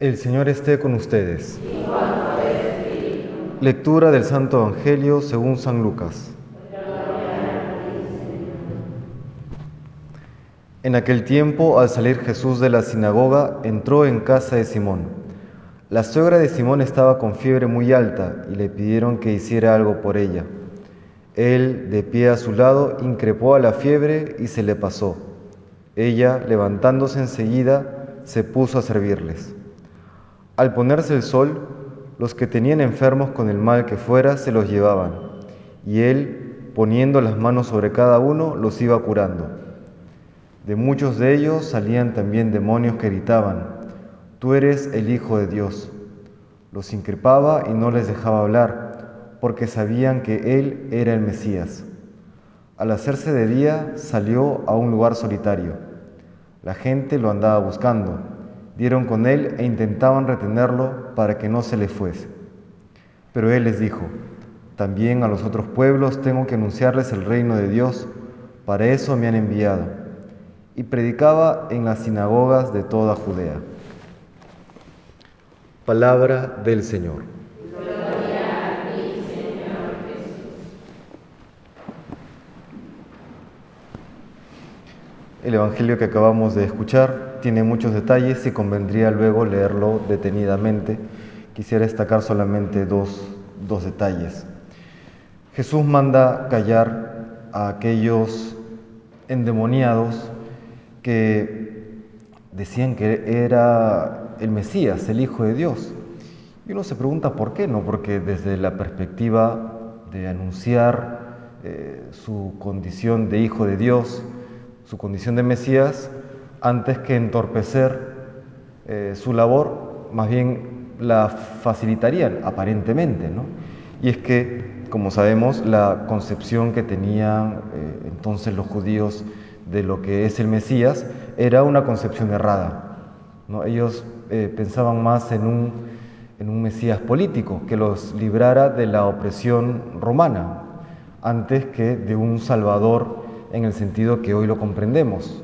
El Señor esté con ustedes. Lectura del Santo Evangelio según San Lucas. En aquel tiempo, al salir Jesús de la sinagoga, entró en casa de Simón. La suegra de Simón estaba con fiebre muy alta y le pidieron que hiciera algo por ella. Él, de pie a su lado, increpó a la fiebre y se le pasó. Ella, levantándose enseguida, se puso a servirles. Al ponerse el sol, los que tenían enfermos con el mal que fuera se los llevaban, y él, poniendo las manos sobre cada uno, los iba curando. De muchos de ellos salían también demonios que gritaban, Tú eres el Hijo de Dios. Los increpaba y no les dejaba hablar, porque sabían que él era el Mesías. Al hacerse de día, salió a un lugar solitario. La gente lo andaba buscando dieron con él e intentaban retenerlo para que no se le fuese. Pero él les dijo, también a los otros pueblos tengo que anunciarles el reino de Dios, para eso me han enviado. Y predicaba en las sinagogas de toda Judea. Palabra del Señor. El Evangelio que acabamos de escuchar tiene muchos detalles y convendría luego leerlo detenidamente. Quisiera destacar solamente dos, dos detalles. Jesús manda callar a aquellos endemoniados que decían que era el Mesías, el Hijo de Dios. Y uno se pregunta por qué, ¿no? Porque desde la perspectiva de anunciar eh, su condición de Hijo de Dios, su condición de Mesías, antes que entorpecer eh, su labor, más bien la facilitarían, aparentemente. ¿no? Y es que, como sabemos, la concepción que tenían eh, entonces los judíos de lo que es el Mesías era una concepción errada. ¿no? Ellos eh, pensaban más en un, en un Mesías político que los librara de la opresión romana, antes que de un Salvador en el sentido que hoy lo comprendemos.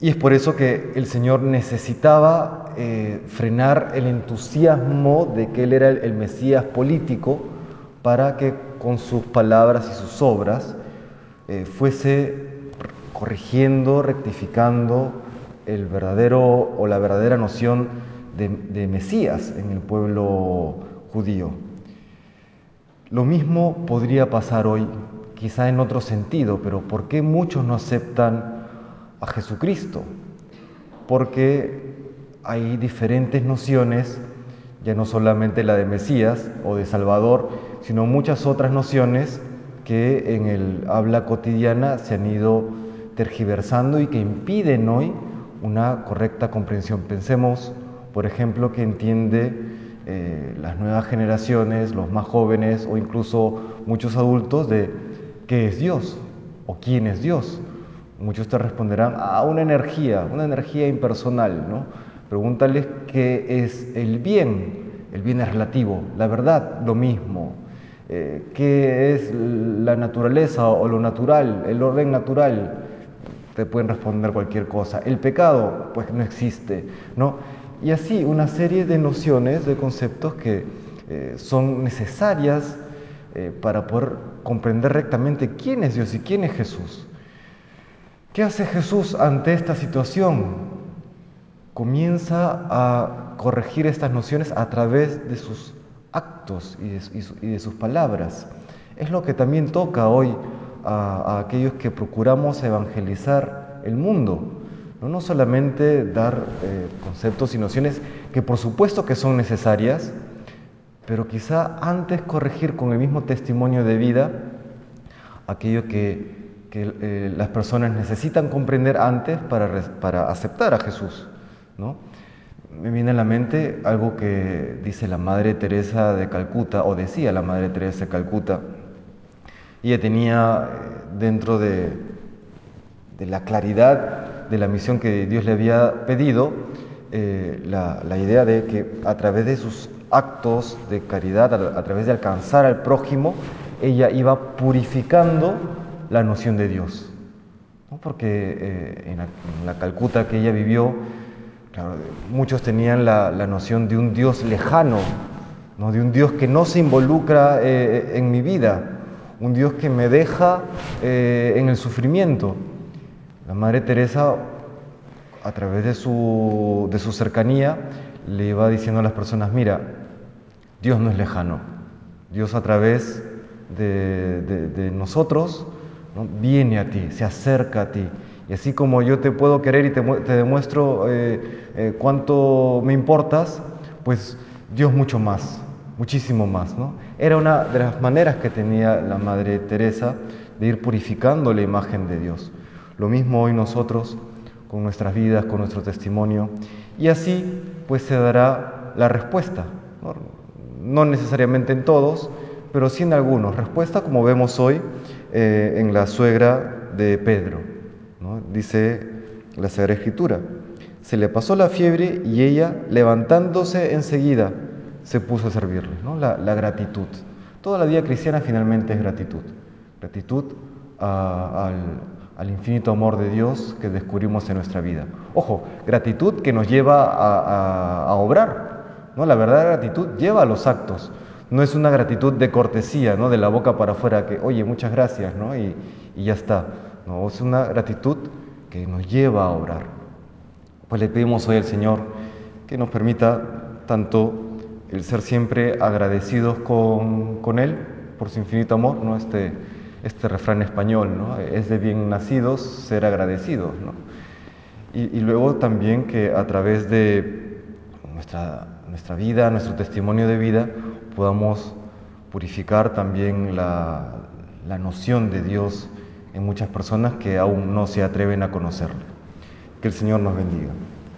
Y es por eso que el Señor necesitaba eh, frenar el entusiasmo de que Él era el, Mesías político para que con sus palabras y sus obras eh, fuese corrigiendo, rectificando el verdadero o la verdadera noción de, de Mesías en el pueblo judío. Lo mismo podría pasar hoy quizá en otro sentido, pero ¿por qué muchos no aceptan a Jesucristo? Porque hay diferentes nociones, ya no solamente la de Mesías o de Salvador, sino muchas otras nociones que en el habla cotidiana se han ido tergiversando y que impiden hoy una correcta comprensión. Pensemos, por ejemplo, que entiende eh, las nuevas generaciones, los más jóvenes o incluso muchos adultos de ¿qué es Dios? ¿O quién es Dios? Muchos te responderán a una energía, una energía impersonal, ¿no? Pregúntales qué es el bien. El bien es relativo, la verdad lo mismo. Eh, ¿Qué es la naturaleza o lo natural, el orden natural? Te pueden responder cualquier cosa. El pecado, pues no existe, ¿no? Y así una serie de nociones, de conceptos que eh, son necesarias eh, para poder comprender rectamente quién es Dios y quién es Jesús. ¿Qué hace Jesús ante esta situación? Comienza a corregir estas nociones a través de sus actos y de, sus palabras. Es lo que también toca hoy a, aquellos que procuramos evangelizar el mundo. No, solamente dar eh, conceptos y nociones que por supuesto que son necesarias, pero quizá antes corregir con el mismo testimonio de vida aquello que, eh, las personas necesitan comprender antes para, para aceptar a Jesús. ¿no? Me viene a la mente algo que dice la Madre Teresa de Calcuta, o decía la Madre Teresa de Calcuta. Ella tenía eh, dentro de, de la claridad de la misión que Dios le había pedido, eh, la, la, idea de que a través de sus actos de caridad, a, través de alcanzar al prójimo, ella iba purificando la noción de Dios. Porque eh, en, la, Calcuta que ella vivió, muchos tenían la, noción de un Dios lejano, ¿no? de un Dios que no se involucra eh, en mi vida, un Dios que me deja eh, en el sufrimiento. La Madre Teresa, a través de su, de su cercanía, le iba diciendo a las personas, mira, Dios no es lejano, Dios a través de, nosotros viene a ti, se acerca a ti. Y así como yo te puedo querer y te, demuestro eh, eh, cuánto me importas, pues Dios mucho más, muchísimo más. ¿no? Era una de las maneras que tenía la Madre Teresa de ir purificando la imagen de Dios. Lo mismo hoy nosotros con nuestras vidas, con nuestro testimonio. Y así pues se dará la respuesta. Necesariamente en todos, pero sí en algunos. Respuesta como vemos hoy eh, en la suegra de Pedro. Dice la Sagrada Escritura. Se le pasó la fiebre y ella, levantándose enseguida, se puso a servirle. La, gratitud. Toda la vida cristiana finalmente es gratitud. Gratitud al, infinito amor de Dios que descubrimos en nuestra vida. Ojo, gratitud que nos lleva a, obrar. ¿No? La verdadera gratitud lleva a los actos. No es una gratitud de cortesía, ¿no? de la boca para afuera, que, oye, muchas gracias, ¿no? y, y ya está. No, es una gratitud que nos lleva a orar. Pues le pedimos hoy al Señor que nos permita tanto el ser siempre agradecidos con, Él por su infinito amor, ¿no? este, este refrán español, ¿no? es de bien nacidos ser agradecidos. ¿no? Y, luego también que a través de nuestra, nuestra vida, nuestro testimonio de vida, podamos purificar también la, la noción de Dios en muchas personas que aún no se atreven a conocerle. Que el Señor nos bendiga.